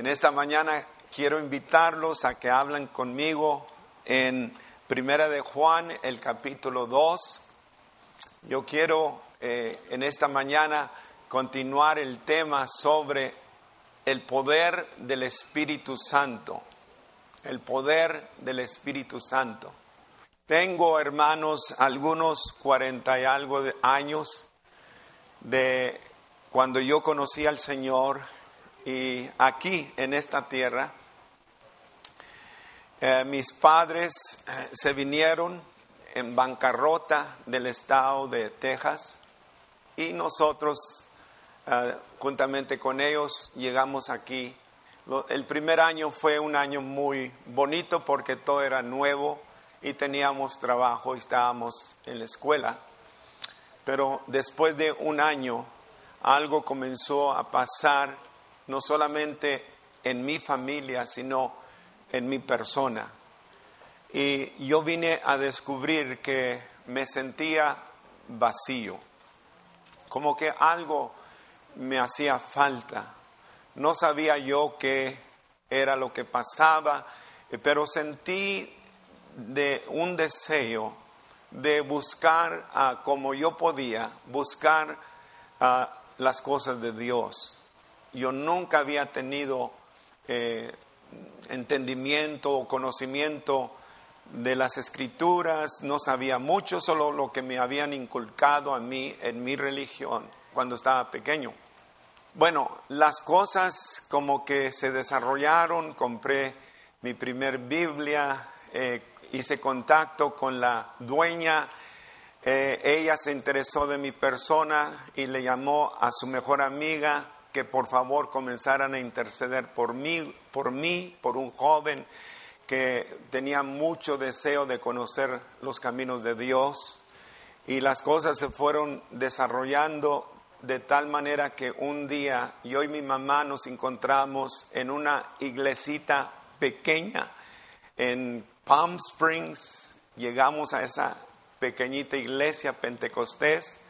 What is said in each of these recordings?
En esta mañana quiero invitarlos a que hablen conmigo en Primera de Juan, el capítulo 2. Yo quiero eh, en esta mañana continuar el tema sobre el poder del Espíritu Santo. El poder del Espíritu Santo. Tengo, hermanos, algunos cuarenta y algo de años de cuando yo conocí al Señor y aquí en esta tierra. Eh, mis padres eh, se vinieron en bancarrota del estado de Texas y nosotros, eh, juntamente con ellos, llegamos aquí. el primer año fue un año muy bonito porque todo era nuevo y teníamos trabajo y estábamos en la escuela. Pero después de un año, algo comenzó a pasar, no solamente en mi familia, sino en mi persona. Y yo vine a descubrir que me sentía vacío, como que algo me hacía falta. No sabía yo qué era lo que pasaba, pero sentí de un deseo de buscar como yo podía, buscar las cosas de Dios. Yo nunca había tenido eh, entendimiento o conocimiento de las escrituras, no sabía mucho, solo lo que me habían inculcado a mí en mi religión cuando estaba pequeño. Bueno, las cosas como que se desarrollaron, compré mi primer Biblia, eh, hice contacto con la dueña, eh, ella se interesó de mi persona y le llamó a su mejor amiga que por favor comenzaran a interceder por mí, por mí, por un joven que tenía mucho deseo de conocer los caminos de Dios. Y las cosas se fueron desarrollando de tal manera que un día yo y mi mamá nos encontramos en una iglesita pequeña en Palm Springs, llegamos a esa pequeñita iglesia pentecostés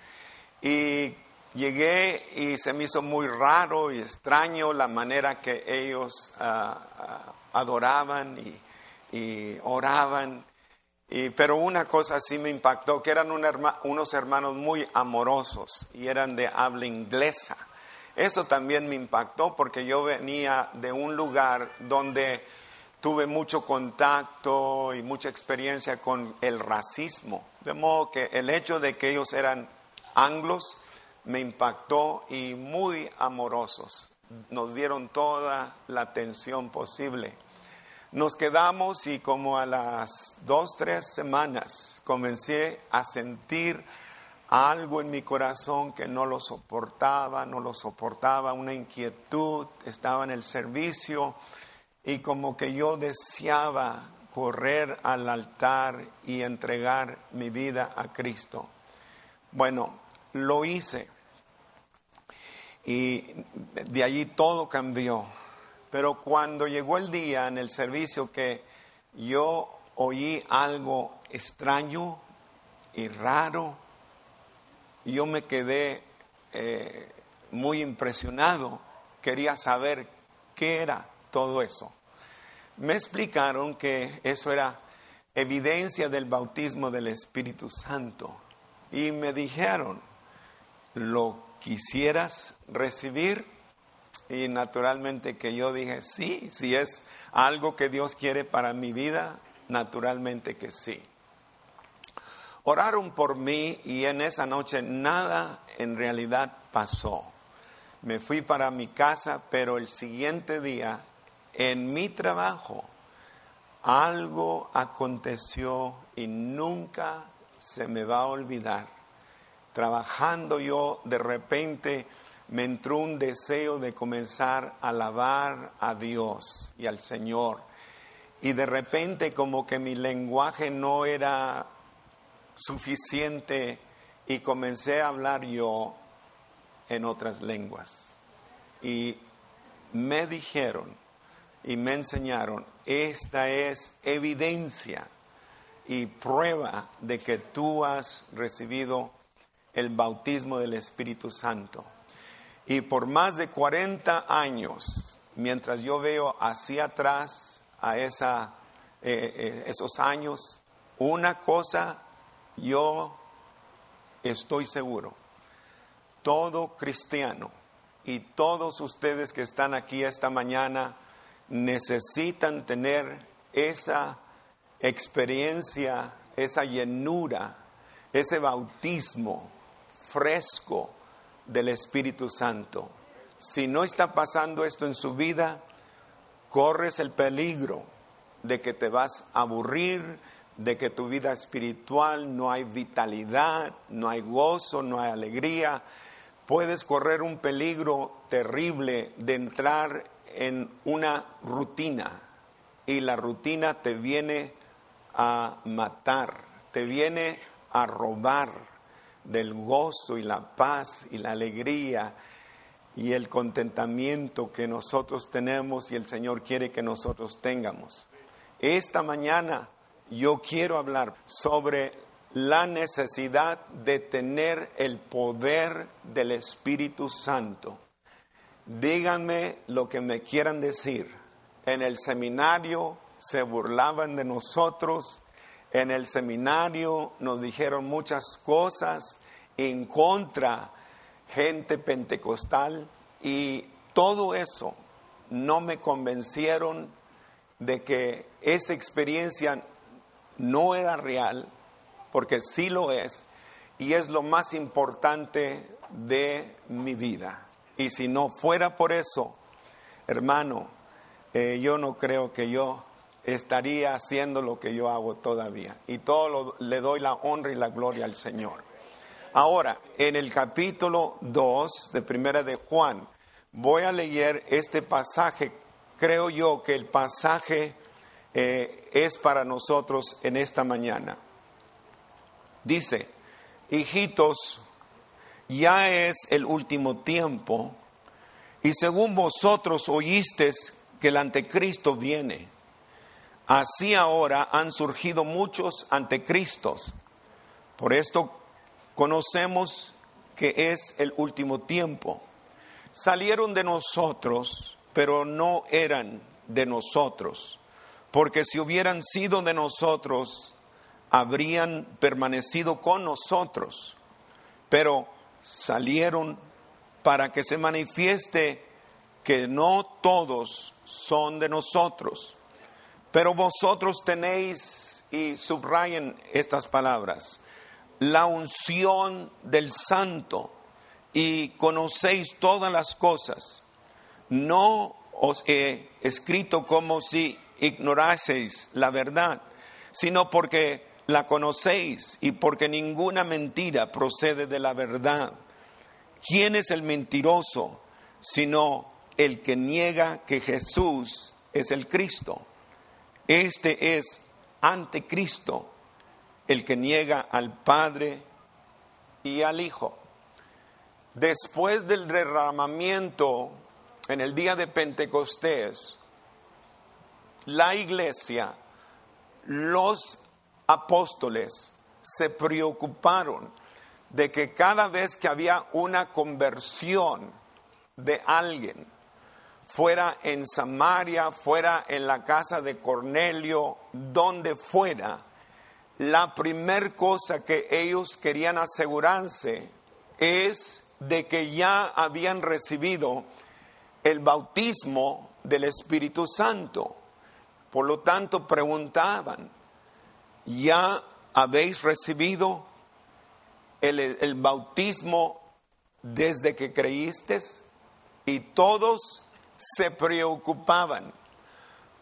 y llegué y se me hizo muy raro y extraño la manera que ellos ah, ah, adoraban y, oraban. pero una cosa sí me impactó, que eran unos hermanos muy amorosos y eran de habla inglesa. Eso también me impactó porque yo venía de un lugar donde tuve mucho contacto y mucha experiencia con el racismo. De modo que el hecho de que ellos eran anglos me impactó y muy amorosos. Nos dieron toda la atención posible. Nos quedamos y como a las dos, tres semanas comencé a sentir algo en mi corazón que no lo soportaba, no lo soportaba, una inquietud, estaba en el servicio y como que yo deseaba correr al altar y entregar mi vida a Cristo. Bueno, lo hice y de allí todo cambió. Pero cuando llegó el día en el servicio que yo oí algo extraño y raro, yo me quedé eh, muy impresionado, quería saber qué era todo eso. Me explicaron que eso era evidencia del bautismo del Espíritu Santo y me dijeron, ¿lo quisieras recibir? Y naturalmente que yo dije, sí, si es algo que Dios quiere para mi vida, naturalmente que sí. Oraron por mí y en esa noche nada en realidad pasó. Me fui para mi casa, pero el siguiente día en mi trabajo algo aconteció y nunca se me va a olvidar. Trabajando yo, de repente me entró un deseo de comenzar a alabar a Dios y al Señor. Y de repente como que mi lenguaje no era suficiente y comencé a hablar yo en otras lenguas. Y me dijeron, y me enseñaron, esta es evidencia y prueba de que tú has recibido el bautismo del Espíritu Santo. Y por más de 40 años mientras yo veo hacia atrás a esa, eh, eh, esos años, una cosa yo estoy seguro, todo cristiano y todos ustedes que están aquí esta mañana necesitan tener esa experiencia, esa llenura, ese bautismo fresco del Espíritu Santo. Si no está pasando esto en su vida, corres el peligro de que te vas a aburrir, de que tu vida espiritual no hay vitalidad, no hay gozo, no hay alegría. Puedes correr un peligro terrible de entrar en una rutina y la rutina te viene a matar, te viene a robar del gozo y la paz y la alegría y el contentamiento que nosotros tenemos y el Señor quiere que nosotros tengamos. Esta mañana yo quiero hablar sobre la necesidad de tener el poder del Espíritu Santo. Díganme lo que me quieran decir. En el seminario se burlaban de nosotros, en el seminario nos dijeron muchas cosas en contra gente pentecostal y todo eso no me convencieron de que esa experiencia no era real, porque sí lo es, y es lo más importante de mi vida. Y si no fuera por eso, hermano, eh, yo no creo que yo estaría haciendo lo que yo hago todavía. Y todo le doy la honra y la gloria al Señor. Ahora, en el capítulo 2 de Primera de Juan, voy a leer este pasaje. Creo yo que el pasaje eh, es para nosotros en esta mañana. Dice, hijitos, ya es el último tiempo, y según vosotros oísteis que el anticristo viene, así ahora han surgido muchos anticristos. Por esto conocemos que es el último tiempo. Salieron de nosotros, pero no eran de nosotros, porque si hubieran sido de nosotros, habrían permanecido con nosotros, pero salieron para que se manifieste que no todos son de nosotros. Pero vosotros tenéis, y subrayen estas palabras, la unción del santo y conocéis todas las cosas. No os he escrito como si ignoraseis la verdad, sino porque la conocéis y porque ninguna mentira procede de la verdad. ¿Quién es el mentiroso sino el que niega que Jesús es el Cristo? Este es anticristo el que niega al Padre y al Hijo. Después del derramamiento en el día de Pentecostés, la iglesia, los apóstoles se preocuparon de que cada vez que había una conversión de alguien, fuera en Samaria, fuera en la casa de Cornelio, donde fuera, la primer cosa que ellos querían asegurarse es de que ya habían recibido el bautismo del Espíritu Santo. Por lo tanto, preguntaban, ¿ya habéis recibido el, el bautismo desde que creísteis? Y todos se preocupaban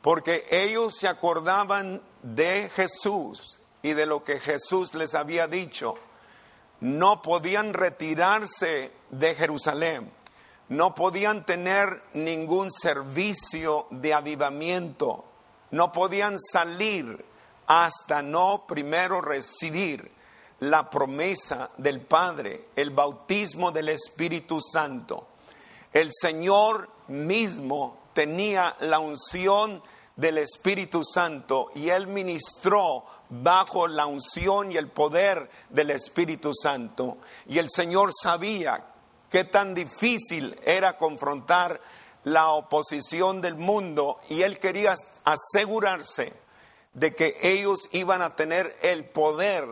porque ellos se acordaban de Jesús y de lo que Jesús les había dicho. No podían retirarse de Jerusalén, no podían tener ningún servicio de avivamiento, no podían salir hasta no primero recibir la promesa del Padre, el bautismo del Espíritu Santo. El Señor mismo tenía la unción del Espíritu Santo y él ministró bajo la unción y el poder del Espíritu Santo. Y el Señor sabía qué tan difícil era confrontar la oposición del mundo y él quería asegurarse de que ellos iban a tener el poder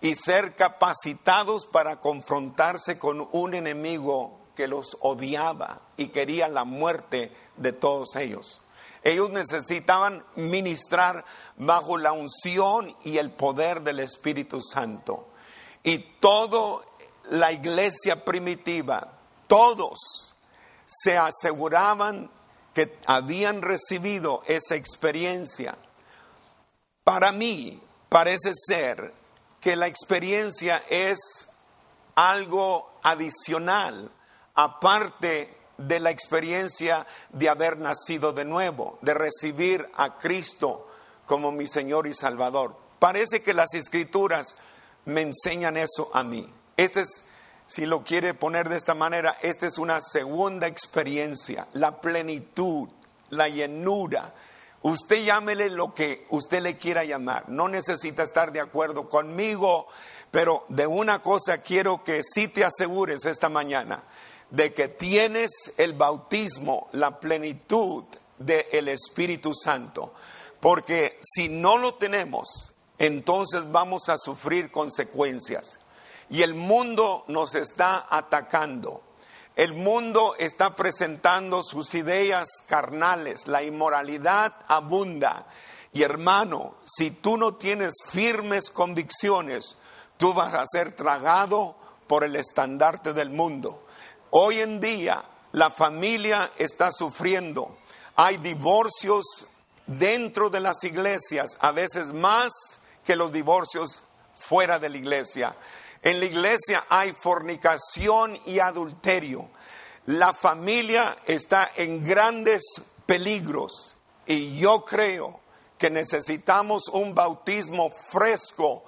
y ser capacitados para confrontarse con un enemigo que los odiaba y quería la muerte de todos ellos. Ellos necesitaban ministrar bajo la unción y el poder del Espíritu Santo. Y toda la iglesia primitiva, todos se aseguraban que habían recibido esa experiencia. Para mí parece ser que la experiencia es algo adicional, aparte de la experiencia de haber nacido de nuevo, de recibir a Cristo como mi Señor y Salvador. Parece que las escrituras me enseñan eso a mí. Este es, si lo quiere poner de esta manera, esta es una segunda experiencia, la plenitud, la llenura. Usted llámele lo que usted le quiera llamar. No necesita estar de acuerdo conmigo, pero de una cosa quiero que sí te asegures esta mañana de que tienes el bautismo, la plenitud del Espíritu Santo. Porque si no lo tenemos, entonces vamos a sufrir consecuencias. Y el mundo nos está atacando. El mundo está presentando sus ideas carnales. La inmoralidad abunda. Y hermano, si tú no tienes firmes convicciones, tú vas a ser tragado por el estandarte del mundo. Hoy en día la familia está sufriendo. Hay divorcios dentro de las iglesias, a veces más que los divorcios fuera de la iglesia. En la iglesia hay fornicación y adulterio. La familia está en grandes peligros y yo creo que necesitamos un bautismo fresco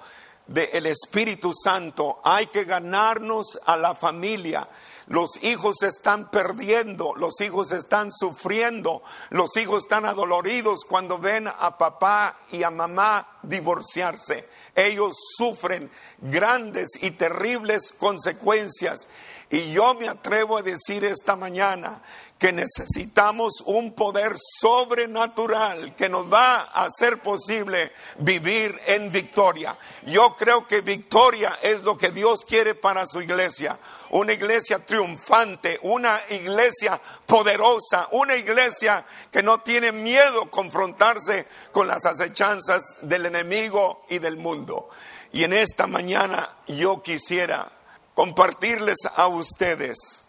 del Espíritu Santo. Hay que ganarnos a la familia. Los hijos se están perdiendo, los hijos están sufriendo, los hijos están adoloridos cuando ven a papá y a mamá divorciarse. Ellos sufren grandes y terribles consecuencias. Y yo me atrevo a decir esta mañana que necesitamos un poder sobrenatural que nos va a hacer posible vivir en victoria. Yo creo que victoria es lo que Dios quiere para su iglesia una iglesia triunfante, una iglesia poderosa, una iglesia que no tiene miedo confrontarse con las acechanzas del enemigo y del mundo. Y en esta mañana yo quisiera compartirles a ustedes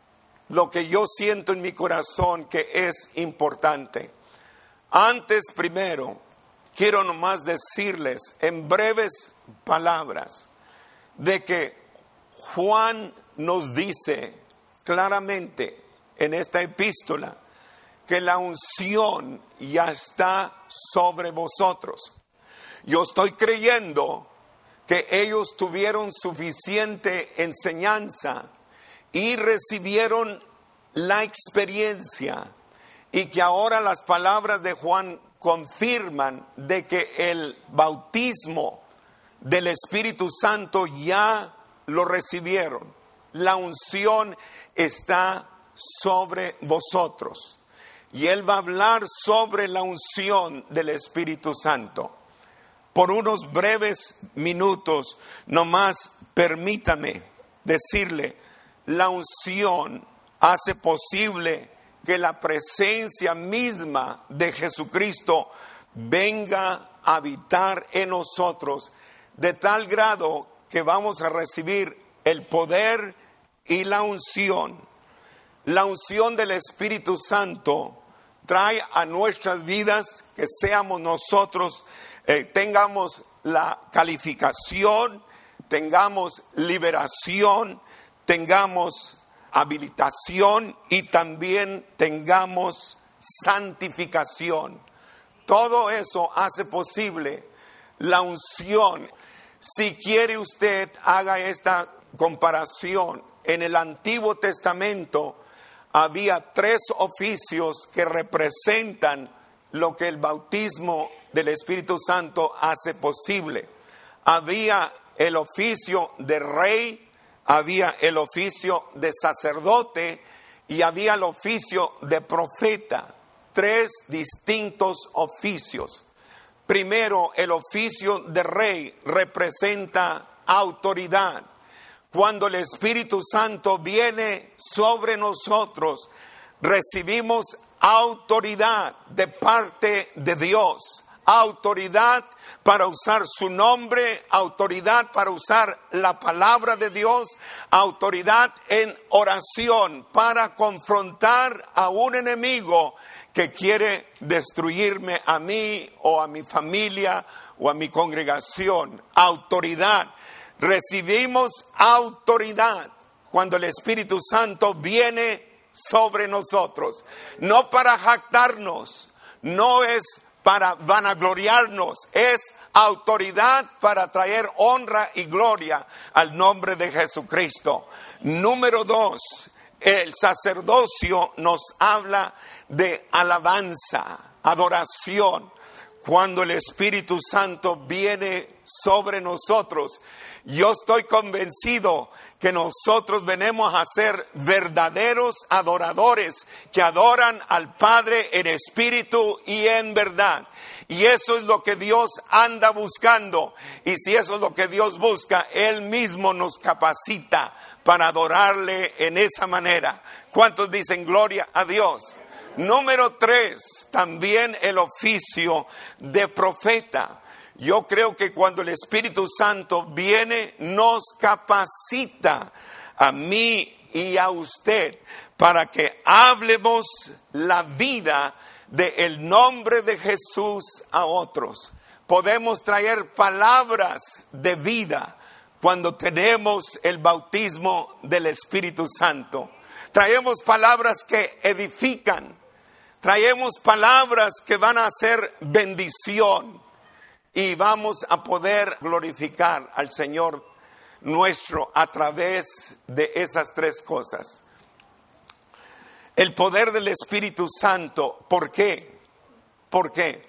lo que yo siento en mi corazón que es importante. Antes primero, quiero nomás decirles en breves palabras de que Juan nos dice claramente en esta epístola que la unción ya está sobre vosotros. Yo estoy creyendo que ellos tuvieron suficiente enseñanza y recibieron la experiencia y que ahora las palabras de Juan confirman de que el bautismo del Espíritu Santo ya lo recibieron la unción está sobre vosotros. Y Él va a hablar sobre la unción del Espíritu Santo. Por unos breves minutos, nomás permítame decirle, la unción hace posible que la presencia misma de Jesucristo venga a habitar en nosotros de tal grado que vamos a recibir el poder y la unción. La unción del Espíritu Santo trae a nuestras vidas que seamos nosotros, eh, tengamos la calificación, tengamos liberación, tengamos habilitación y también tengamos santificación. Todo eso hace posible la unción. Si quiere usted, haga esta comparación en el Antiguo Testamento había tres oficios que representan lo que el bautismo del Espíritu Santo hace posible. Había el oficio de rey, había el oficio de sacerdote y había el oficio de profeta, tres distintos oficios. Primero, el oficio de rey representa autoridad. Cuando el Espíritu Santo viene sobre nosotros, recibimos autoridad de parte de Dios, autoridad para usar su nombre, autoridad para usar la palabra de Dios, autoridad en oración para confrontar a un enemigo que quiere destruirme a mí o a mi familia o a mi congregación. Autoridad. Recibimos autoridad cuando el Espíritu Santo viene sobre nosotros. No para jactarnos, no es para vanagloriarnos, es autoridad para traer honra y gloria al nombre de Jesucristo. Número dos, el sacerdocio nos habla de alabanza, adoración. Cuando el Espíritu Santo viene sobre nosotros, yo estoy convencido que nosotros venimos a ser verdaderos adoradores que adoran al Padre en espíritu y en verdad. Y eso es lo que Dios anda buscando. Y si eso es lo que Dios busca, Él mismo nos capacita para adorarle en esa manera. ¿Cuántos dicen gloria a Dios? Número tres, también el oficio de profeta. Yo creo que cuando el Espíritu Santo viene, nos capacita a mí y a usted para que hablemos la vida del nombre de Jesús a otros. Podemos traer palabras de vida cuando tenemos el bautismo del Espíritu Santo. Traemos palabras que edifican, traemos palabras que van a ser bendición y vamos a poder glorificar al Señor nuestro a través de esas tres cosas. El poder del Espíritu Santo, ¿por qué? ¿Por qué?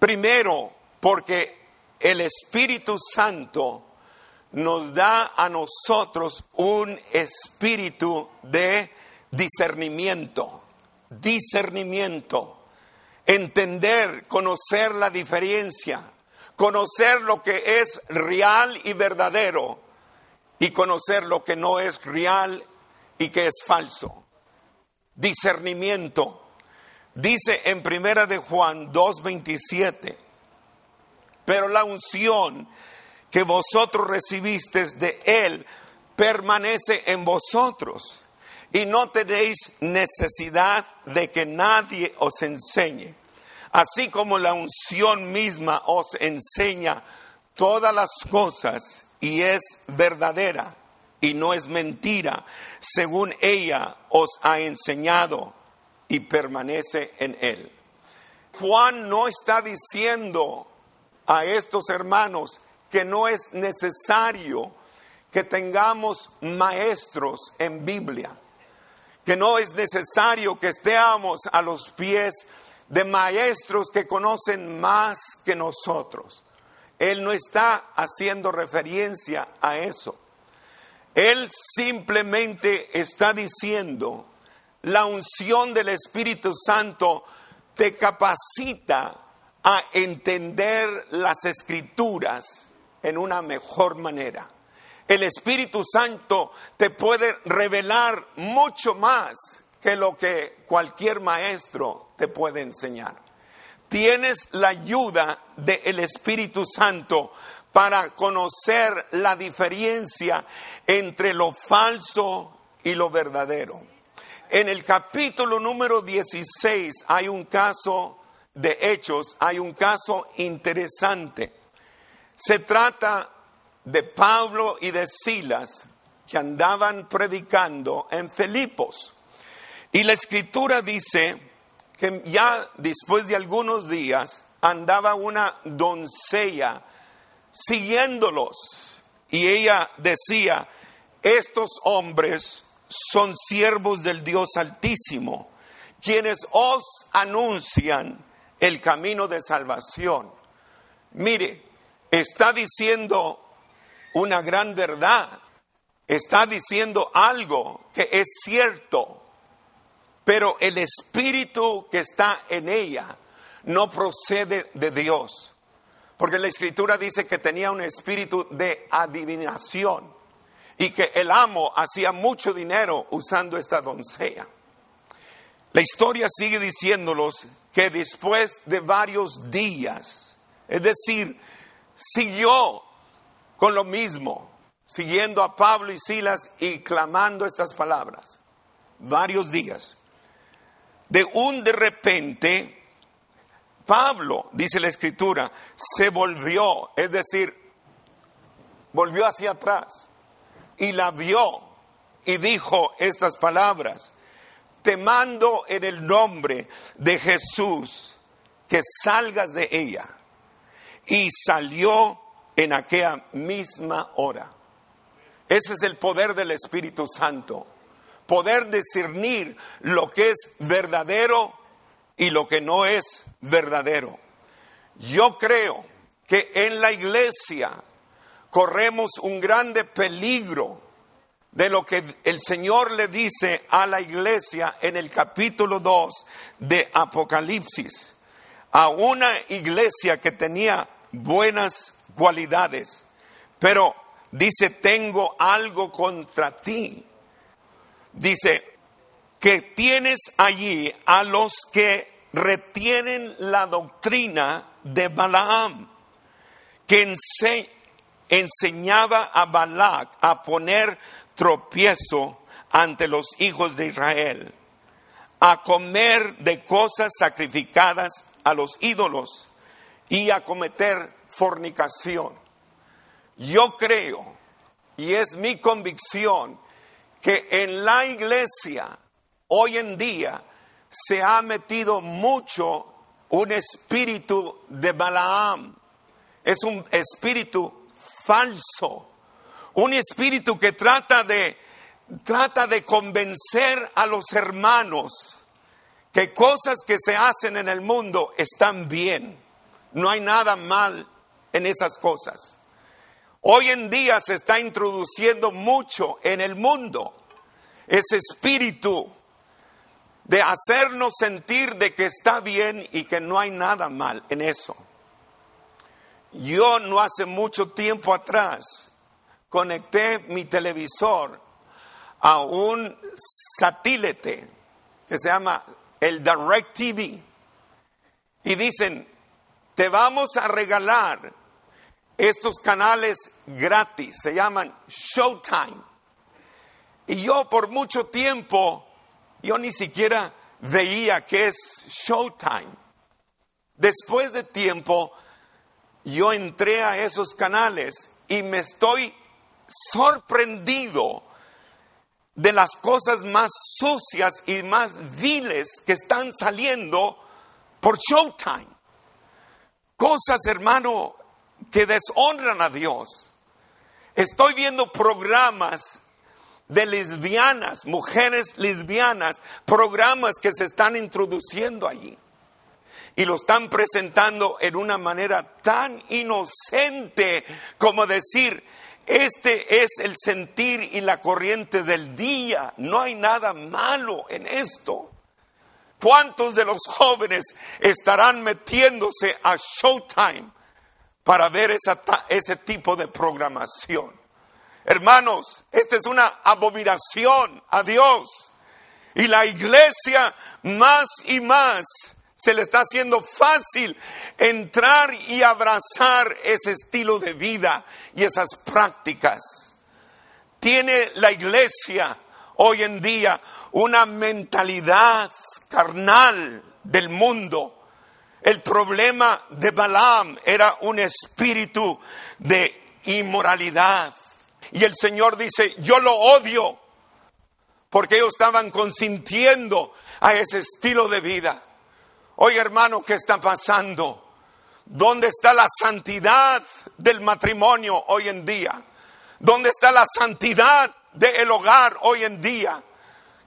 Primero, porque el Espíritu Santo nos da a nosotros un espíritu de discernimiento, discernimiento, entender, conocer la diferencia, conocer lo que es real y verdadero y conocer lo que no es real y que es falso discernimiento. Dice en Primera de Juan 2:27, pero la unción que vosotros recibisteis de él permanece en vosotros y no tenéis necesidad de que nadie os enseñe. Así como la unción misma os enseña todas las cosas y es verdadera y no es mentira, según ella os ha enseñado y permanece en él. Juan no está diciendo a estos hermanos que no es necesario que tengamos maestros en Biblia, que no es necesario que estemos a los pies de maestros que conocen más que nosotros. Él no está haciendo referencia a eso. Él simplemente está diciendo, la unción del Espíritu Santo te capacita a entender las escrituras en una mejor manera. El Espíritu Santo te puede revelar mucho más que lo que cualquier maestro te puede enseñar. Tienes la ayuda del Espíritu Santo para conocer la diferencia entre lo falso y lo verdadero. En el capítulo número 16 hay un caso de hechos, hay un caso interesante. Se trata de Pablo y de Silas que andaban predicando en Filipos. Y la escritura dice que ya después de algunos días andaba una doncella siguiéndolos. Y ella decía, estos hombres son siervos del Dios Altísimo, quienes os anuncian el camino de salvación. Mire, está diciendo una gran verdad, está diciendo algo que es cierto. pero el espíritu que está en ella no procede de Dios. Porque la escritura dice que tenía un espíritu de adivinación y que el amo hacía mucho dinero usando esta doncella. La historia sigue diciéndolos que después de varios días, es decir, siguió con lo mismo, siguiendo a Pablo y Silas y clamando estas palabras, varios días. De un de repente, Pablo, dice la escritura, se volvió, es decir, volvió hacia atrás y la vio y dijo estas palabras, te mando en el nombre de Jesús que salgas de ella. Y salió en aquella misma hora. Ese es el poder del Espíritu Santo. Poder discernir lo que es verdadero y lo que no es verdadero. Yo creo que en la iglesia corremos un grande peligro de lo que el Señor le dice a la iglesia en el capítulo 2 de Apocalipsis. A una iglesia que tenía buenas cualidades, pero dice, tengo algo contra ti. Dice, que tienes allí a los que retienen la doctrina de Balaam, que enseñaba a Balac a poner tropiezo ante los hijos de Israel, a comer de cosas sacrificadas a los ídolos y a cometer fornicación. Yo creo, y es mi convicción, que en la iglesia hoy en día se ha metido mucho un espíritu de Balaam. Es un espíritu falso. Un espíritu que trata de trata de convencer a los hermanos que cosas que se hacen en el mundo están bien. No hay nada mal en esas cosas. Hoy en día se está introduciendo mucho en el mundo ese espíritu de hacernos sentir de que está bien y que no hay nada mal en eso. Yo no hace mucho tiempo atrás conecté mi televisor a un satélite que se llama el Direct TV y dicen, te vamos a regalar estos canales gratis, se llaman Showtime. Y yo por mucho tiempo yo ni siquiera veía que es Showtime. Después de tiempo, yo entré a esos canales y me estoy sorprendido de las cosas más sucias y más viles que están saliendo por Showtime. Cosas, hermano, que deshonran a Dios. Estoy viendo programas de lesbianas, mujeres lesbianas, programas que se están introduciendo allí. Y lo están presentando en una manera tan inocente como decir, este es el sentir y la corriente del día, no hay nada malo en esto. ¿Cuántos de los jóvenes estarán metiéndose a Showtime para ver ese tipo de programación? Hermanos, esta es una abominación a Dios. Y la iglesia más y más se le está haciendo fácil entrar y abrazar ese estilo de vida y esas prácticas. Tiene la iglesia hoy en día una mentalidad carnal del mundo. El problema de Balaam era un espíritu de inmoralidad. Y el Señor dice, yo lo odio, porque ellos estaban consintiendo a ese estilo de vida. Oye hermano, ¿qué está pasando? ¿Dónde está la santidad del matrimonio hoy en día? ¿Dónde está la santidad del hogar hoy en día?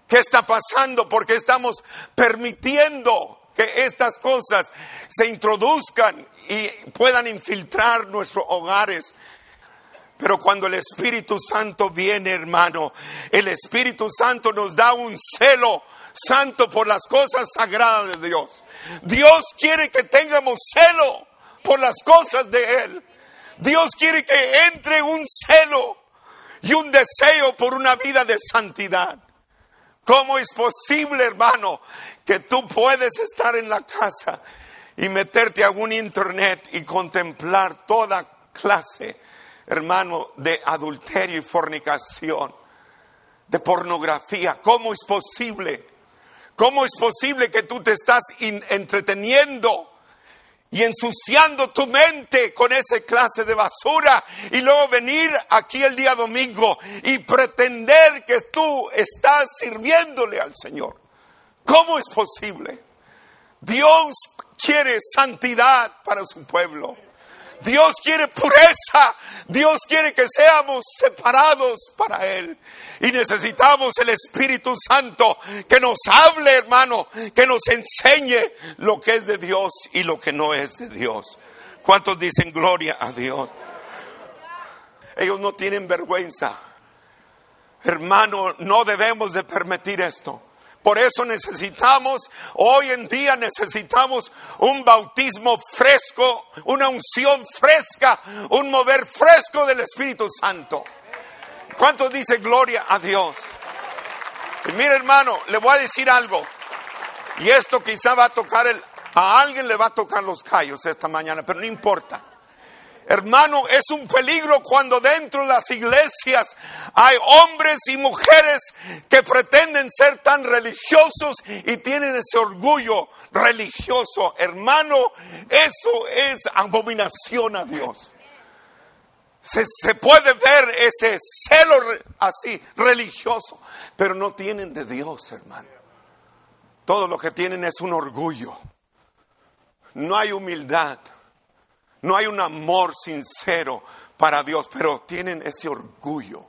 ¿Qué está pasando? Porque estamos permitiendo que estas cosas se introduzcan y puedan infiltrar nuestros hogares pero cuando el Espíritu Santo viene, hermano, el Espíritu Santo nos da un celo santo por las cosas sagradas de Dios. Dios quiere que tengamos celo por las cosas de Él. Dios quiere que entre un celo y un deseo por una vida de santidad. ¿Cómo es posible, hermano, que tú puedes estar en la casa y meterte a un internet y contemplar toda clase, hermano, de adulterio y fornicación, de pornografía? ¿Cómo es posible? ¿Cómo es posible que tú te estás entreteniendo? y ensuciando tu mente con esa clase de basura y luego venir aquí el día domingo y pretender que tú estás sirviéndole al Señor. ¿Cómo es posible? Dios quiere santidad para su pueblo. Dios quiere pureza. Dios quiere que seamos separados para Él. Y necesitamos el Espíritu Santo que nos hable, hermano, que nos enseñe lo que es de Dios y lo que no es de Dios. ¿Cuántos dicen gloria a Dios? Ellos no tienen vergüenza. Hermano, no debemos de permitir esto. Por eso necesitamos, hoy en día necesitamos un bautismo fresco, una unción fresca, un mover fresco del Espíritu Santo. ¿Cuántos dicen gloria a Dios? Y mire hermano, le voy a decir algo. Y esto quizá va a tocar el, a alguien le va a tocar los callos esta mañana, pero no importa. Hermano, es un peligro cuando dentro de las iglesias hay hombres y mujeres que pretenden ser tan religiosos y tienen ese orgullo religioso. Hermano, eso es abominación a Dios. Se, puede ver ese celo así religioso, pero no tienen de Dios, hermano. Todo lo que tienen es un orgullo. No hay humildad. No hay un amor sincero para Dios, pero tienen ese orgullo.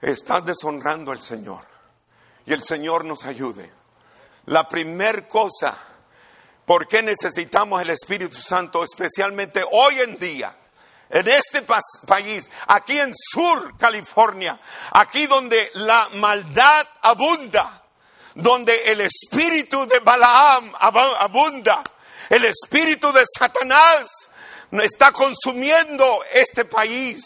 Están deshonrando al Señor. Y el Señor nos ayude. La primer cosa, ¿por qué necesitamos el Espíritu Santo? Especialmente hoy en día, en este país, aquí en Sur California, aquí donde la maldad abunda, donde el espíritu de Balaam abunda, el espíritu de Satanás está consumiendo este país.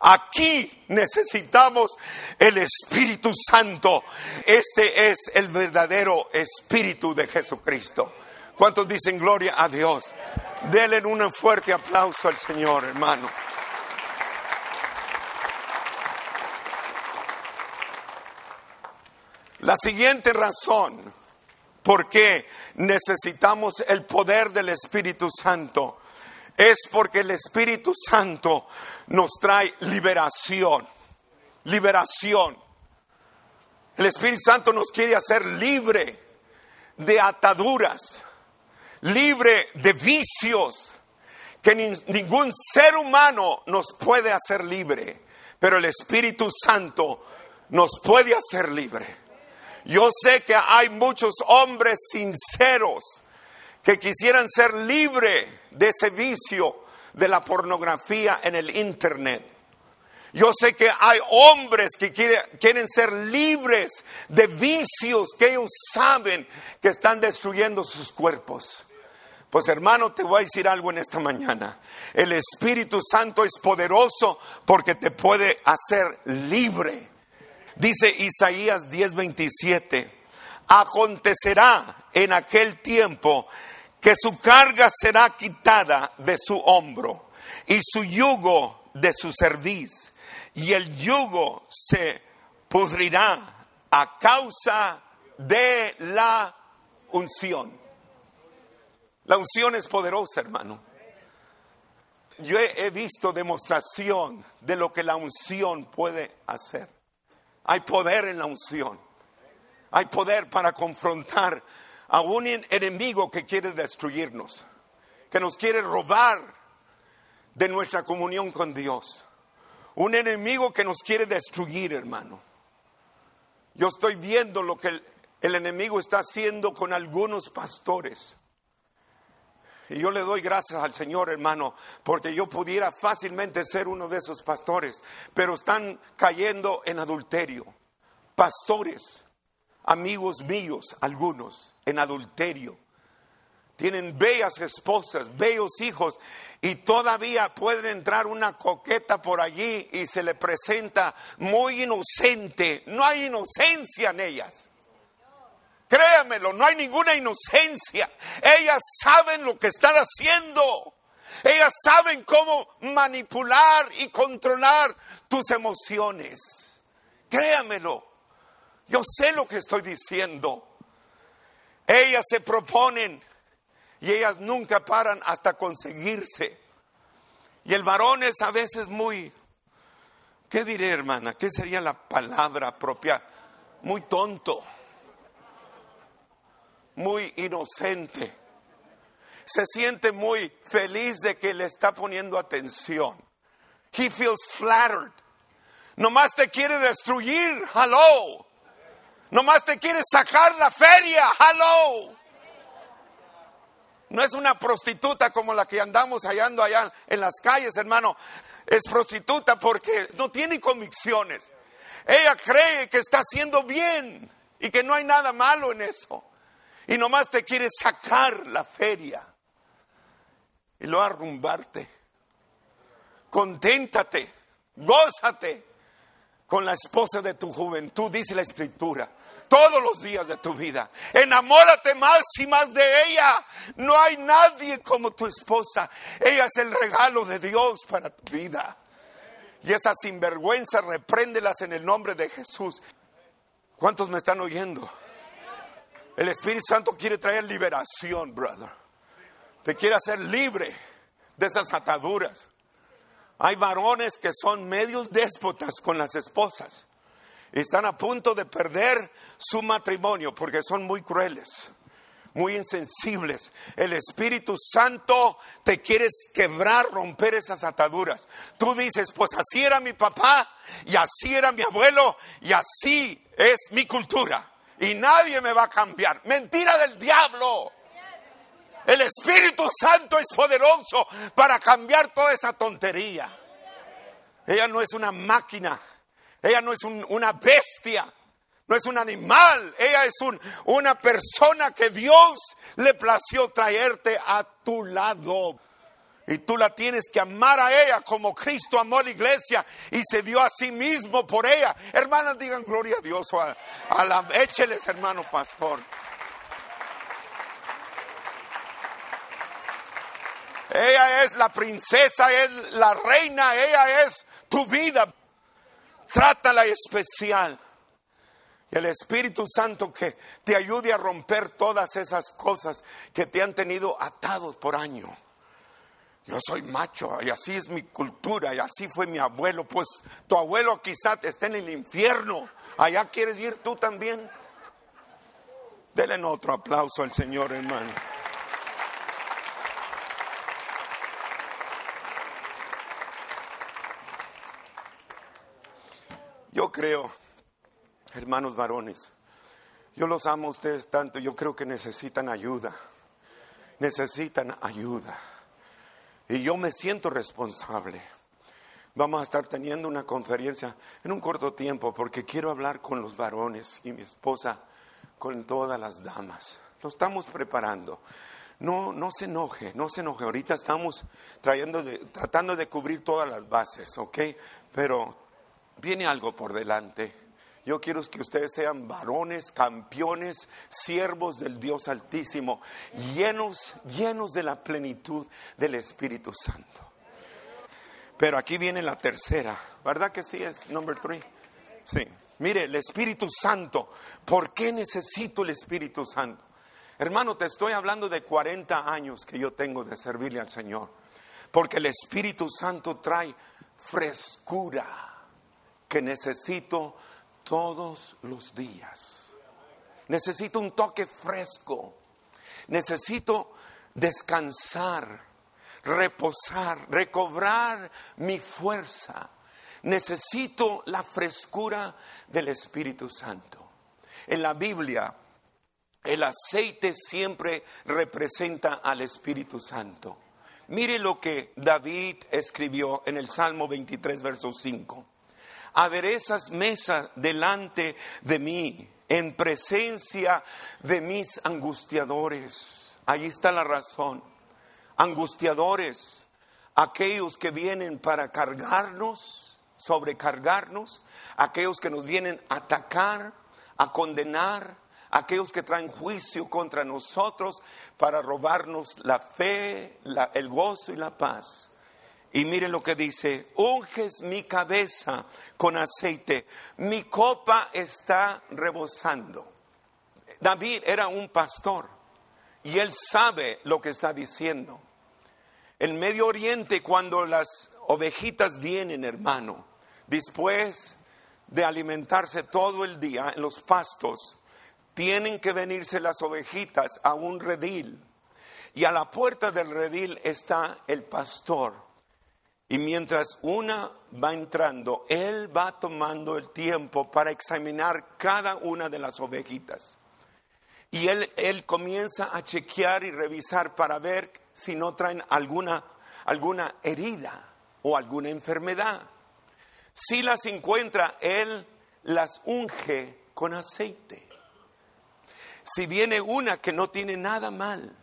Aquí necesitamos el Espíritu Santo. Este es el verdadero Espíritu de Jesucristo. ¿Cuántos dicen gloria a Dios? Denle un fuerte aplauso al Señor, hermano. La siguiente razón por qué necesitamos el poder del Espíritu Santo es porque el Espíritu Santo nos trae liberación. Liberación. El Espíritu Santo nos quiere hacer libre de ataduras, libre de vicios, que ningún ser humano nos puede hacer libre, pero el Espíritu Santo nos puede hacer libre. Yo sé que hay muchos hombres sinceros que quisieran ser libres de ese vicio de la pornografía en el Internet. Yo sé que hay hombres que quieren ser libres de vicios que ellos saben que están destruyendo sus cuerpos. Pues hermano, te voy a decir algo en esta mañana. El Espíritu Santo es poderoso porque te puede hacer libre. Dice Isaías 10:27, acontecerá en aquel tiempo que su carga será quitada de su hombro y su yugo de su cerviz, y el yugo se pudrirá a causa de la unción. La unción es poderosa, hermano. Yo he, visto demostración de lo que la unción puede hacer. Hay poder en la unción. Hay poder para confrontar a un enemigo que quiere destruirnos, que nos quiere robar de nuestra comunión con Dios. Un enemigo que nos quiere destruir, hermano. Yo estoy viendo lo que el, enemigo está haciendo con algunos pastores. Y yo le doy gracias al Señor, hermano, porque yo pudiera fácilmente ser uno de esos pastores, pero están cayendo en adulterio. Pastores amigos míos, algunos, en adulterio. Tienen bellas esposas, bellos hijos y todavía puede entrar una coqueta por allí y se le presenta muy inocente. No hay inocencia en ellas. Créamelo, no hay ninguna inocencia. Ellas saben lo que están haciendo. Ellas saben cómo manipular y controlar tus emociones. Créamelo. Yo sé lo que estoy diciendo. Ellas se proponen y ellas nunca paran hasta conseguirse. Y el varón es a veces muy, ¿qué diré hermana? ¿Qué sería la palabra propia? Muy tonto, muy inocente. Se siente muy feliz de que le está poniendo atención. He feels flattered. Nomás te quiere destruir, hello. Nomás te quiere sacar la feria, hello. No es una prostituta como la que andamos hallando allá en las calles, hermano. Es prostituta porque no tiene convicciones. Ella cree que está haciendo bien y que no hay nada malo en eso. Y nomás te quiere sacar la feria y lo arrumbarte. Conténtate, gózate con la esposa de tu juventud, dice la escritura todos los días de tu vida. Enamórate más y más de ella. No hay nadie como tu esposa. Ella es el regalo de Dios para tu vida. Y esa sinvergüenza, repréndelas en el nombre de Jesús. ¿Cuántos me están oyendo? El Espíritu Santo quiere traer liberación, brother. Te quiere hacer libre de esas ataduras. Hay varones que son medios déspotas con las esposas están a punto de perder su matrimonio porque son muy crueles, muy insensibles. El Espíritu Santo te quiere quebrar, romper esas ataduras. Tú dices, pues así era mi papá y así era mi abuelo y así es mi cultura. Y nadie me va a cambiar. Mentira del diablo. El Espíritu Santo es poderoso para cambiar toda esa tontería. Ella no es una máquina ella no es una bestia, no es un animal. Ella es una persona que Dios le plació traerte a tu lado. Y tú la tienes que amar a ella como Cristo amó a la iglesia y se dio a sí mismo por ella. Hermanas, digan gloria a Dios. a, la, écheles, hermano pastor. Ella es la princesa, es la reina, ella es tu vida trátala especial. Y el Espíritu Santo que te ayude a romper todas esas cosas que te han tenido atados por año. Yo soy macho y así es mi cultura y así fue mi abuelo. Pues tu abuelo quizá esté en el infierno. Allá quieres ir tú también. Denle otro aplauso al Señor, hermano. Yo creo, hermanos varones, yo los amo a ustedes tanto, yo creo que necesitan ayuda, necesitan ayuda. Y yo me siento responsable. Vamos a estar teniendo una conferencia en un corto tiempo porque quiero hablar con los varones y mi esposa, con todas las damas. Lo estamos preparando. No, no se enoje, no se enoje. Ahorita estamos trayendo tratando de cubrir todas las bases, ¿ok? Pero viene algo por delante. Yo quiero que ustedes sean varones, campeones, siervos del Dios Altísimo, llenos, llenos de la plenitud del Espíritu Santo. Pero aquí viene la tercera, ¿verdad que sí es number three? Sí. Mire, el Espíritu Santo. ¿Por qué necesito el Espíritu Santo? Hermano, te estoy hablando de 40 años que yo tengo de servirle al Señor. Porque el Espíritu Santo trae frescura que necesito todos los días. Necesito un toque fresco. Necesito descansar, reposar, recobrar mi fuerza. Necesito la frescura del Espíritu Santo. En la Biblia, el aceite siempre representa al Espíritu Santo. Mire lo que David escribió en el Salmo 23, verso 5 aderezas mesa delante de mí en presencia de mis angustiadores. Ahí está la razón. Angustiadores, aquellos que vienen para cargarnos, sobrecargarnos, aquellos que nos vienen a atacar, a condenar, aquellos que traen juicio contra nosotros para robarnos la fe, el gozo y la paz. Y mire lo que dice, unges mi cabeza con aceite, mi copa está rebosando. David era un pastor y él sabe lo que está diciendo. En Medio Oriente, cuando las ovejitas vienen, hermano, después de alimentarse todo el día en los pastos, tienen que venirse las ovejitas a un redil. Y a la puerta del redil está el pastor. Y mientras una va entrando, él va tomando el tiempo para examinar cada una de las ovejitas. Y él, él comienza a chequear y revisar para ver si no traen alguna, alguna herida o alguna enfermedad. Si las encuentra, él las unge con aceite. Si viene una que no tiene nada mal,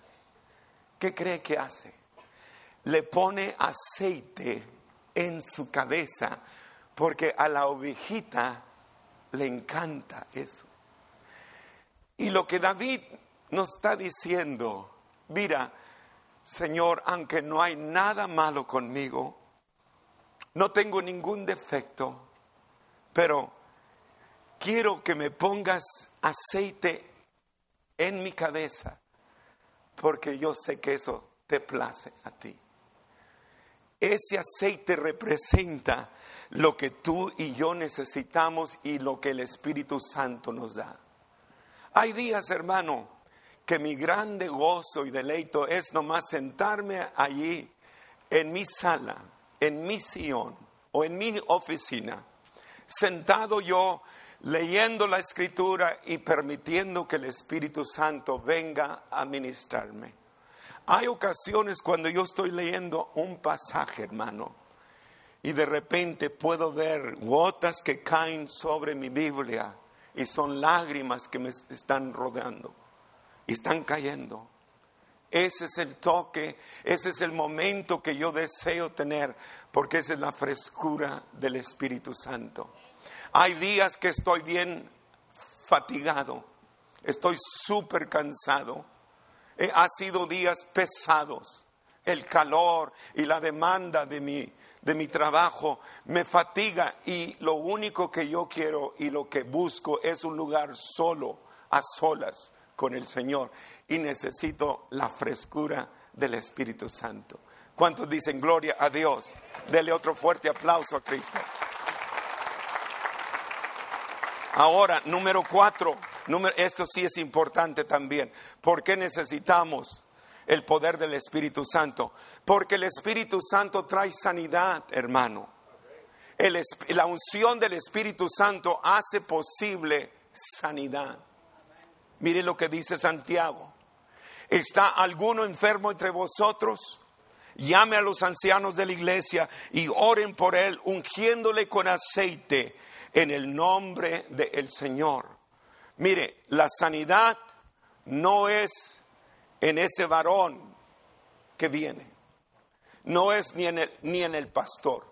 ¿qué cree que hace? Le pone aceite en su cabeza porque a la ovejita le encanta eso. Y lo que David nos está diciendo, mira, Señor, aunque no hay nada malo conmigo, no tengo ningún defecto, pero quiero que me pongas aceite en mi cabeza, porque yo sé que eso te place a ti. Ese aceite representa lo que tú y yo necesitamos y lo que el Espíritu Santo nos da. Hay días, hermano, que mi grande gozo y deleito es nomás sentarme allí en mi sala, en mi sillón o en mi oficina, sentado yo leyendo la escritura y permitiendo que el Espíritu Santo venga a ministrarme. Hay ocasiones cuando yo estoy leyendo un pasaje, hermano, y de repente puedo ver gotas que caen sobre mi Biblia y son lágrimas que me están rodeando y están cayendo. Ese es el toque, ese es el momento que yo deseo tener, porque esa es la frescura del Espíritu Santo. Hay días que estoy bien fatigado, estoy súper cansado. Eh, ha sido días pesados. El calor y la demanda de mi, de mi trabajo me fatiga y lo único que yo quiero y lo que busco es un lugar solo, a solas con el Señor. Y necesito la frescura del Espíritu Santo. ¿Cuántos dicen gloria a Dios? Dele otro fuerte aplauso a Cristo. Ahora, número cuatro, esto sí es importante también. ¿Por qué necesitamos el poder del Espíritu Santo? Porque el Espíritu Santo trae sanidad, hermano. la unción del Espíritu Santo hace posible sanidad. Mire lo que dice Santiago. ¿Está alguno enfermo entre vosotros? Llame a los ancianos de la iglesia y oren por él, ungiéndole con aceite en el nombre del Señor. Mire, la sanidad no es en ese varón que viene, no es ni en el, ni en el pastor.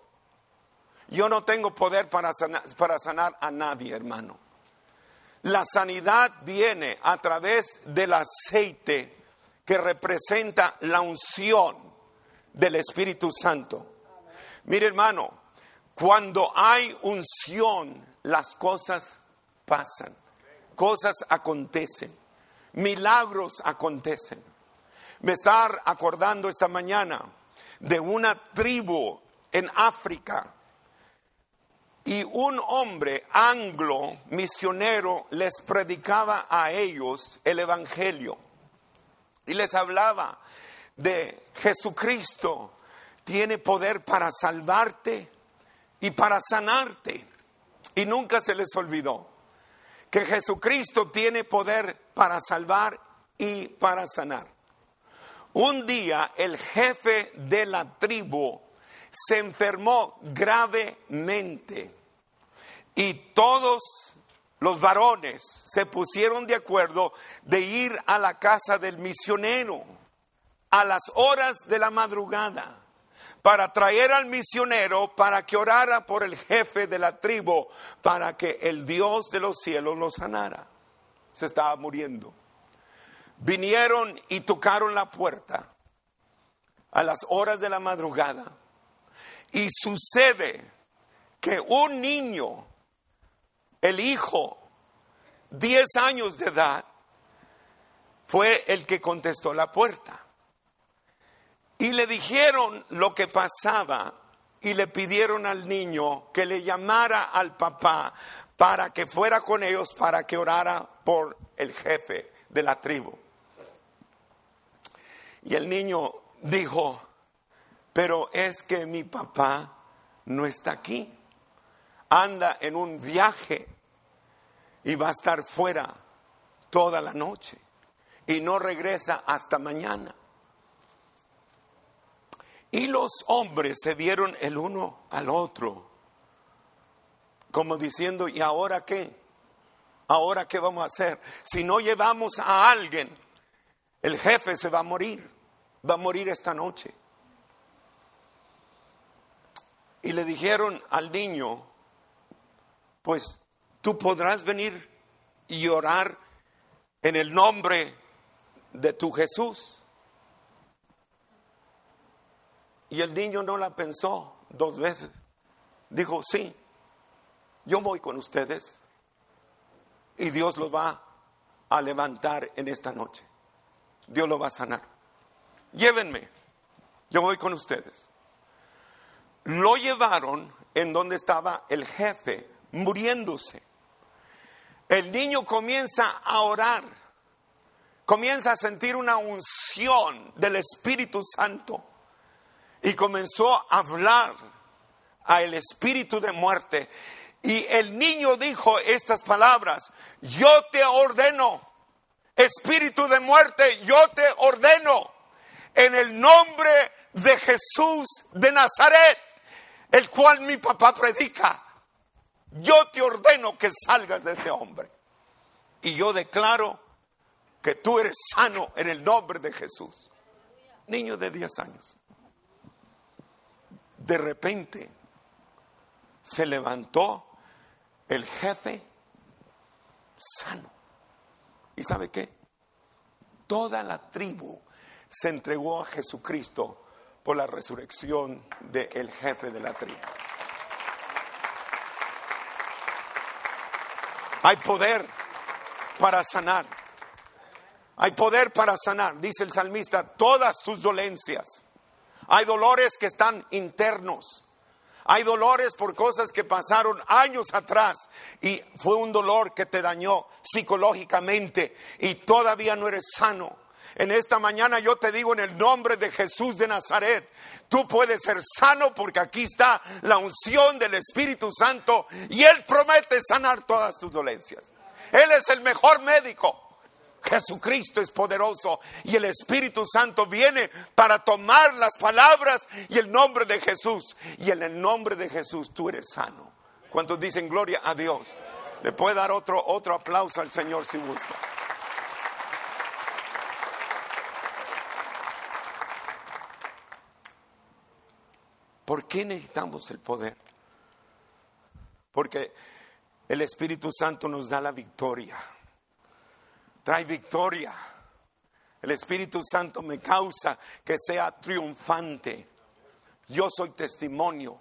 Yo no tengo poder para sanar, para sanar a nadie, hermano. La sanidad viene a través del aceite que representa la unción del Espíritu Santo. Mire, hermano, cuando hay unción, las cosas pasan, cosas acontecen, milagros acontecen. Me está acordando esta mañana de una tribu en África y un hombre anglo misionero les predicaba a ellos el Evangelio y les hablaba de Jesucristo tiene poder para salvarte, y para sanarte. Y nunca se les olvidó que Jesucristo tiene poder para salvar y para sanar. Un día el jefe de la tribu se enfermó gravemente y todos los varones se pusieron de acuerdo de ir a la casa del misionero a las horas de la madrugada para traer al misionero para que orara por el jefe de la tribu, para que el Dios de los cielos lo sanara. Se estaba muriendo. Vinieron y tocaron la puerta a las horas de la madrugada. Y sucede que un niño, el hijo, 10 años de edad, fue el que contestó la puerta. Y le dijeron lo que pasaba y le pidieron al niño que le llamara al papá para que fuera con ellos, para que orara por el jefe de la tribu. Y el niño dijo, pero es que mi papá no está aquí, anda en un viaje y va a estar fuera toda la noche y no regresa hasta mañana. Y los hombres se vieron el uno al otro, como diciendo, ¿y ahora qué? ¿Ahora qué vamos a hacer? Si no llevamos a alguien, el jefe se va a morir, va a morir esta noche. Y le dijeron al niño, pues tú podrás venir y orar en el nombre de tu Jesús. Y el niño no la pensó dos veces. Dijo, sí, yo voy con ustedes y Dios lo va a levantar en esta noche. Dios lo va a sanar. Llévenme, yo voy con ustedes. Lo llevaron en donde estaba el jefe muriéndose. El niño comienza a orar, comienza a sentir una unción del Espíritu Santo y comenzó a hablar al espíritu de muerte. Y el niño dijo estas palabras, yo te ordeno, espíritu de muerte, yo te ordeno, en el nombre de Jesús de Nazaret, el cual mi papá predica, yo te ordeno que salgas de este hombre. Y yo declaro que tú eres sano en el nombre de Jesús. Niño de 10 años de repente se levantó el jefe sano. ¿Y sabe qué? Toda la tribu se entregó a Jesucristo por la resurrección del jefe de la tribu. Hay poder para sanar. Hay poder para sanar, dice el salmista, todas tus dolencias. Hay dolores que están internos. Hay dolores por cosas que pasaron años atrás y fue un dolor que te dañó psicológicamente y todavía no eres sano. En esta mañana yo te digo en el nombre de Jesús de Nazaret, tú puedes ser sano porque aquí está la unción del Espíritu Santo y Él promete sanar todas tus dolencias. Él es el mejor médico. Jesucristo es poderoso y el Espíritu Santo viene para tomar las palabras y el nombre de Jesús. Y en el nombre de Jesús tú eres sano. ¿Cuántos dicen gloria a Dios? Le puede dar otro, otro aplauso al Señor si gusta. ¿Por qué necesitamos el poder? Porque el Espíritu Santo nos da la victoria trae victoria. El Espíritu Santo me causa que sea triunfante. Yo soy testimonio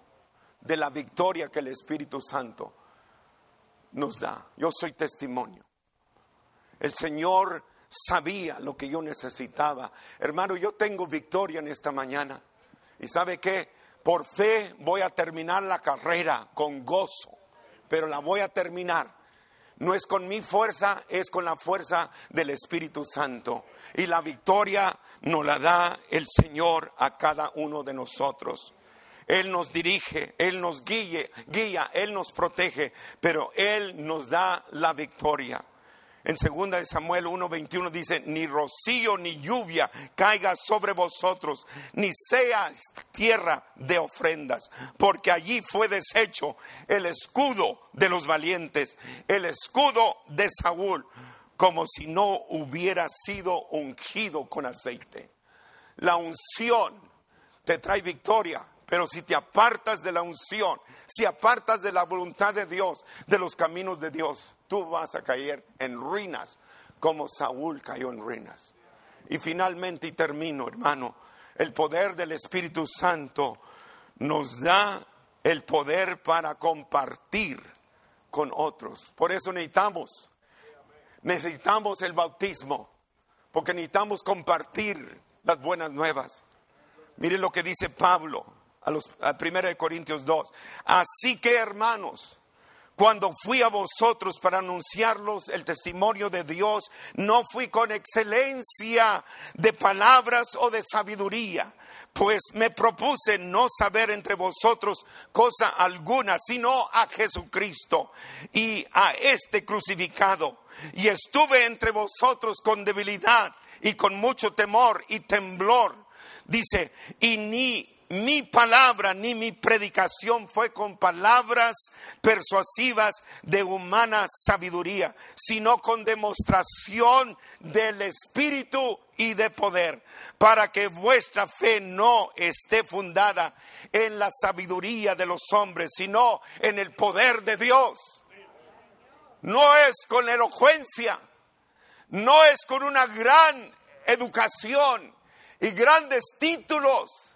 de la victoria que el Espíritu Santo nos da. Yo soy testimonio. El Señor sabía lo que yo necesitaba. Hermano, yo tengo victoria en esta mañana. ¿Y sabe qué? Por fe voy a terminar la carrera con gozo, pero la voy a terminar no es con mi fuerza, es con la fuerza del Espíritu Santo. Y la victoria nos la da el Señor a cada uno de nosotros. Él nos dirige, Él nos guíe, guía, Él nos protege, pero Él nos da la victoria. En 2 de Samuel 1:21 dice, ni rocío ni lluvia caiga sobre vosotros, ni sea tierra de ofrendas, porque allí fue deshecho el escudo de los valientes, el escudo de Saúl, como si no hubiera sido ungido con aceite. La unción te trae victoria, pero si te apartas de la unción, si apartas de la voluntad de Dios, de los caminos de Dios, tú vas a caer en ruinas como Saúl cayó en ruinas. Y finalmente, y termino, hermano, el poder del Espíritu Santo nos da el poder para compartir con otros. Por eso necesitamos, necesitamos el bautismo, porque necesitamos compartir las buenas nuevas. Mire lo que dice Pablo a, los, a 1 Corintios 2. Así que, hermanos, cuando fui a vosotros para anunciarlos el testimonio de Dios, no fui con excelencia de palabras o de sabiduría, pues me propuse no saber entre vosotros cosa alguna, sino a Jesucristo y a este crucificado. Y estuve entre vosotros con debilidad y con mucho temor y temblor. Dice, y ni mi palabra ni mi predicación fue con palabras persuasivas de humana sabiduría, sino con demostración del Espíritu y de poder, para que vuestra fe no esté fundada en la sabiduría de los hombres, sino en el poder de Dios. No es con elocuencia, no es con una gran educación y grandes títulos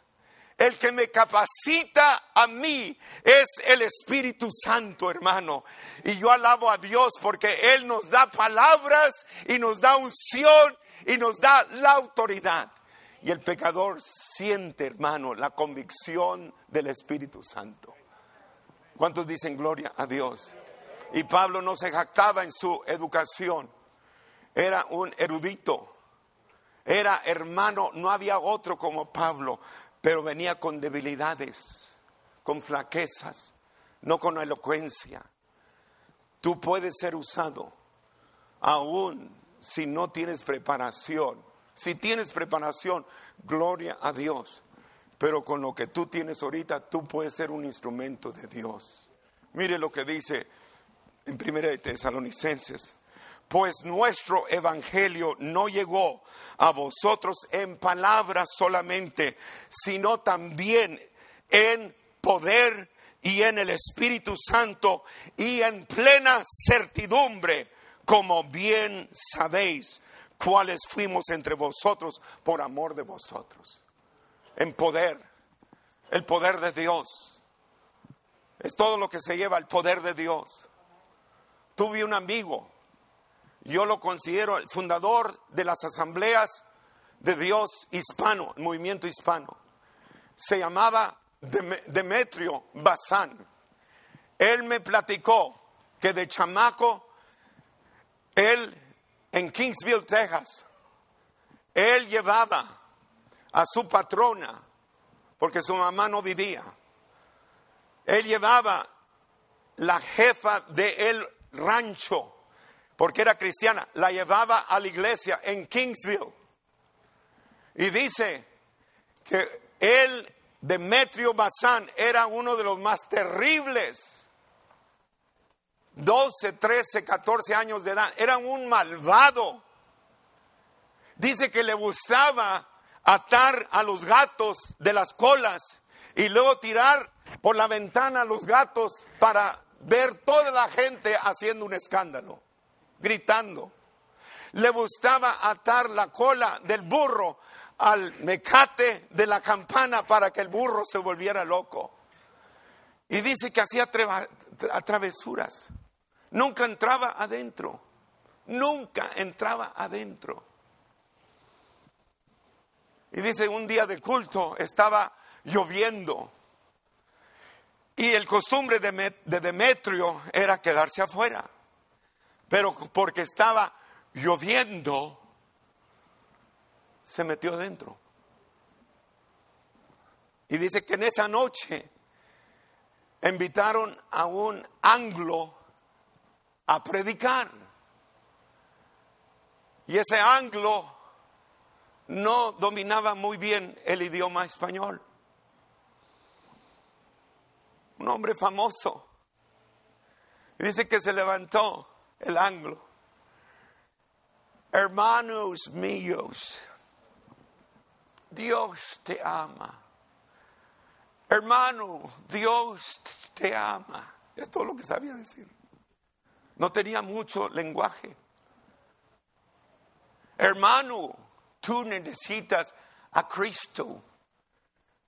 el que me capacita a mí es el Espíritu Santo, hermano. Y yo alabo a Dios porque Él nos da palabras y nos da unción y nos da la autoridad. Y el pecador siente, hermano, la convicción del Espíritu Santo. ¿Cuántos dicen gloria a Dios? Y Pablo no se jactaba en su educación. Era un erudito. Era hermano, no había otro como Pablo pero venía con debilidades, con flaquezas, no con elocuencia. Tú puedes ser usado aún si no tienes preparación. Si tienes preparación, gloria a Dios. Pero con lo que tú tienes ahorita, tú puedes ser un instrumento de Dios. Mire lo que dice en 1 de Tesalonicenses pues nuestro evangelio no llegó a vosotros en palabras solamente, sino también en poder y en el Espíritu Santo y en plena certidumbre, como bien sabéis cuáles fuimos entre vosotros por amor de vosotros. En poder, el poder de Dios. Es todo lo que se lleva el poder de Dios. Tuve un amigo yo lo considero el fundador de las asambleas de Dios hispano, el movimiento hispano. Se llamaba Demetrio Bazán. Él me platicó que de chamaco, él en Kingsville, Texas, él llevaba a su patrona, porque su mamá no vivía. Él llevaba la jefa del rancho porque era cristiana, la llevaba a la iglesia en Kingsville. Y dice que él, Demetrio Bazán, era uno de los más terribles. 12, 13, 14 años de edad. Era un malvado. Dice que le gustaba atar a los gatos de las colas y luego tirar por la ventana a los gatos para ver toda la gente haciendo un escándalo gritando. Le gustaba atar la cola del burro al mecate de la campana para que el burro se volviera loco. Y dice que hacía travesuras. Nunca entraba adentro. Nunca entraba adentro. Y dice, un día de culto estaba lloviendo. Y el costumbre de Demetrio era quedarse afuera. Pero porque estaba lloviendo, se metió adentro. Y dice que en esa noche invitaron a un anglo a predicar. Y ese anglo no dominaba muy bien el idioma español. Un hombre famoso. dice que se levantó el anglo. Hermanos míos, Dios te ama. Hermano, Dios te ama. Es todo lo que sabía decir. No tenía mucho lenguaje. Hermano, tú necesitas a Cristo.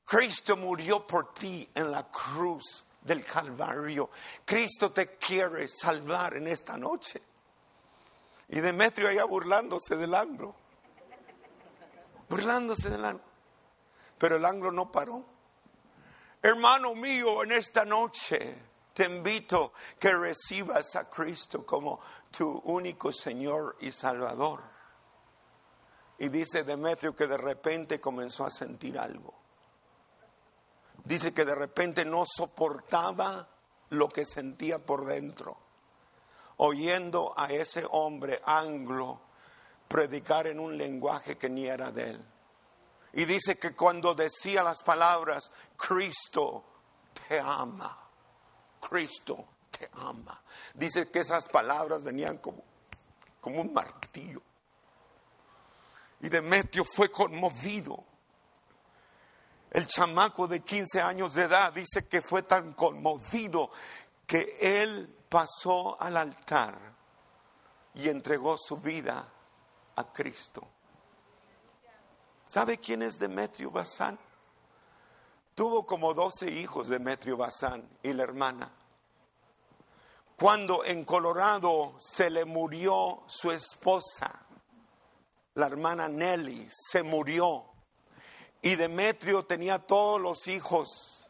Cristo murió por ti en la cruz del Calvario. Cristo te quiere salvar en esta noche. Y Demetrio allá burlándose del anglo. Burlándose del anglo. Pero el anglo no paró. Hermano mío, en esta noche te invito que recibas a Cristo como tu único Señor y Salvador. Y dice Demetrio que de repente comenzó a sentir algo. Dice que de repente no soportaba lo que sentía por dentro, oyendo a ese hombre anglo predicar en un lenguaje que ni era de él. Y dice que cuando decía las palabras, Cristo te ama, Cristo te ama. Dice que esas palabras venían como, como un martillo. Y Demetrio fue conmovido. El chamaco de 15 años de edad dice que fue tan conmovido que él pasó al altar y entregó su vida a Cristo. ¿Sabe quién es Demetrio Bazán? Tuvo como 12 hijos Demetrio Bazán y la hermana. Cuando en Colorado se le murió su esposa, la hermana Nelly, se murió. Y Demetrio tenía todos los hijos.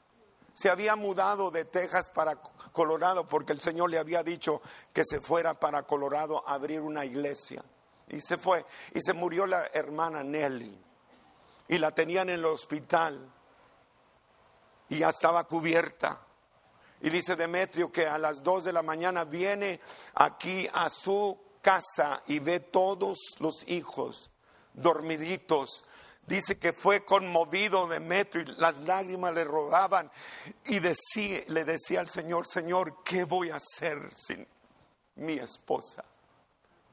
Se había mudado de Texas para Colorado porque el Señor le había dicho que se fuera para Colorado a abrir una iglesia. Y se fue. Y se murió la hermana Nelly y la tenían en el hospital y ya estaba cubierta. Y dice Demetrio que a las dos de la mañana viene aquí a su casa y ve todos los hijos dormiditos. Dice que fue conmovido Demetrio y las lágrimas le rodaban y le decía al Señor, Señor, ¿qué voy a hacer sin mi esposa?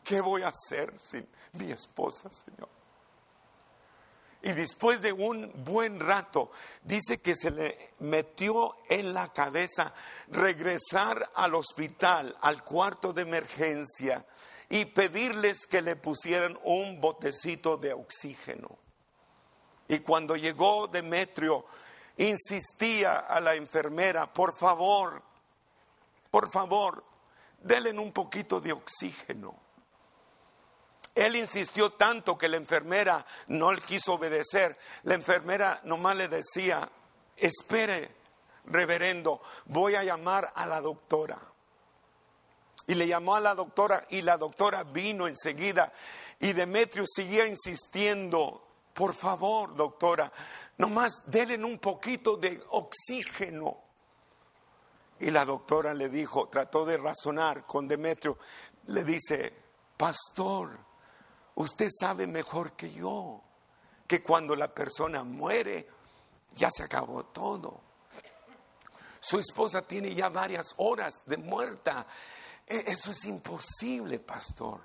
¿Qué voy a hacer sin mi esposa, Señor? Y después de un buen rato, dice que se le metió en la cabeza regresar al hospital, al cuarto de emergencia, y pedirles que le pusieran un botecito de oxígeno. Y cuando llegó Demetrio, insistía a la enfermera, por favor, por favor, denle un poquito de oxígeno. Él insistió tanto que la enfermera no le quiso obedecer. La enfermera nomás le decía, espere, reverendo, voy a llamar a la doctora. Y le llamó a la doctora y la doctora vino enseguida. Y Demetrio seguía insistiendo, por favor, doctora, nomás denle un poquito de oxígeno. Y la doctora le dijo, trató de razonar con Demetrio, le dice, pastor, Usted sabe mejor que yo que cuando la persona muere, ya se acabó todo. Su esposa tiene ya varias horas de muerta. E, eso es imposible, pastor.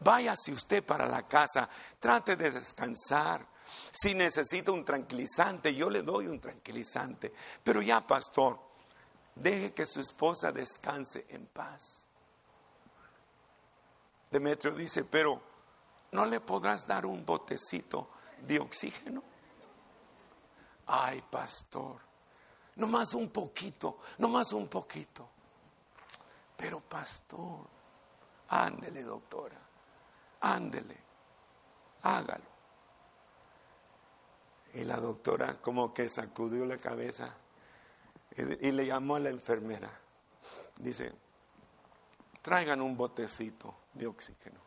Váyase usted para la casa, trate de descansar. Si necesita un tranquilizante, yo le doy un tranquilizante. Pero ya, pastor, deje que su esposa descanse en paz. Demetrio dice, pero ¿no le podrás dar un botecito de oxígeno? Ay, pastor, nomás un poquito, nomás un poquito. Pero pastor, ándele, doctora, ándele, hágalo. Y la doctora como que sacudió la cabeza y, le llamó a la enfermera. Dice, traigan un botecito de oxígeno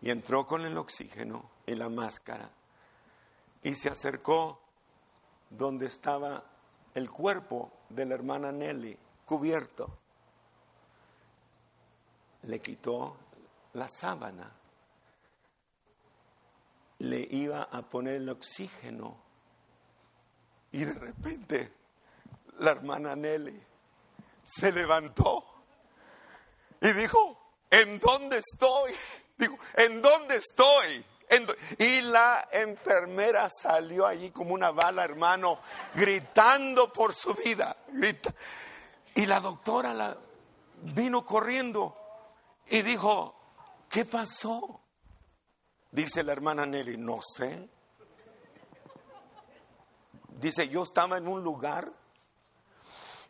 y entró con el oxígeno y la máscara y se acercó donde estaba el cuerpo de la hermana Nelly cubierto. Le quitó la sábana le iba a poner el oxígeno. Y de repente la hermana Nelly se levantó y dijo, ¿en dónde estoy? Digo, ¿en dónde estoy? Y la enfermera salió allí como una bala, hermano, gritando por su vida. Y la doctora la vino corriendo y dijo, ¿qué pasó? Dice la hermana Nelly, no sé. Dice, yo estaba en un lugar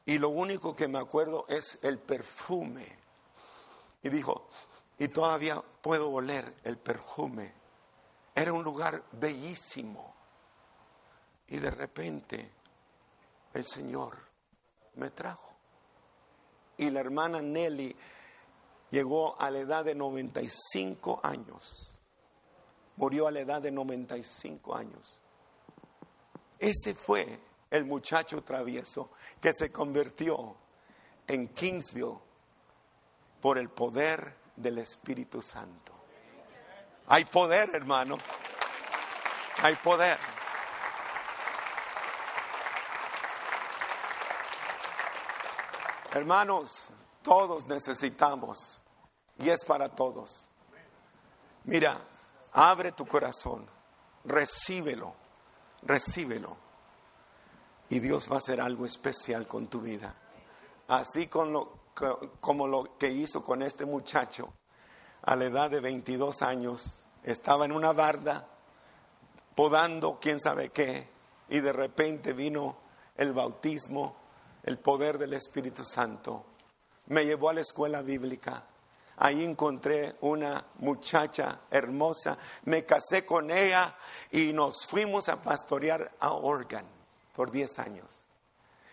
y lo único que me acuerdo es el perfume. Y dijo, y todavía puedo oler el perfume era un lugar bellísimo. Y de repente el Señor me trajo. Y la hermana Nelly llegó a la edad de 95 años. Murió a la edad de 95 años. Ese fue el muchacho travieso que se convirtió en Kingsville por el poder del Espíritu Santo. Hay poder, hermano. Hay poder. Hermanos, todos necesitamos y es para todos. Mira, abre tu corazón, recíbelo, recíbelo. Y Dios va a hacer algo especial con tu vida. Así como lo que hizo con este muchacho a la edad de 22 años, estaba en una barda podando quién sabe qué, y de repente vino el bautismo, el poder del Espíritu Santo. Me llevó a la escuela bíblica. Ahí encontré una muchacha hermosa, me casé con ella y nos fuimos a pastorear a Oregon por 10 años.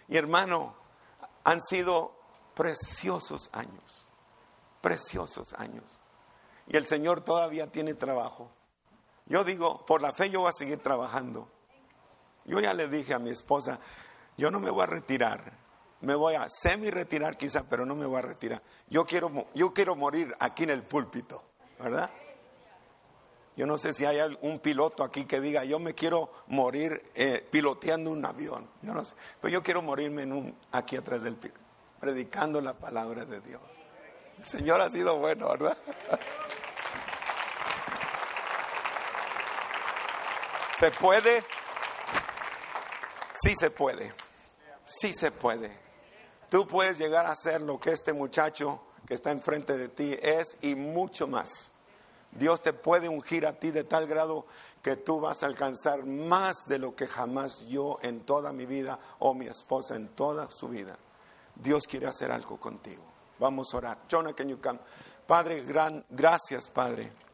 Y hermano, han sido preciosos años, preciosos años. Y el Señor todavía tiene trabajo. Yo digo, por la fe yo voy a seguir trabajando. Yo ya le dije a mi esposa, yo no me voy a retirar. Me voy a semi retirar quizá, pero no me voy a retirar. Yo quiero, yo quiero morir aquí en el púlpito, ¿verdad? Yo no sé si hay un piloto aquí que diga, yo me quiero morir eh, piloteando un avión. Yo no sé. Pero yo quiero morirme en un, aquí atrás del predicando la palabra de Dios. El Señor ha sido bueno, ¿verdad? ¿Se puede? Sí se puede. Sí se puede. Tú puedes llegar a ser lo que este muchacho que está enfrente de ti es y mucho más. Dios te puede ungir a ti de tal grado que tú vas a alcanzar más de lo que jamás yo en toda mi vida o mi esposa en toda su vida. Dios quiere hacer algo contigo. Vamos a orar. Jonah, can you come? Padre, gran, gracias, Padre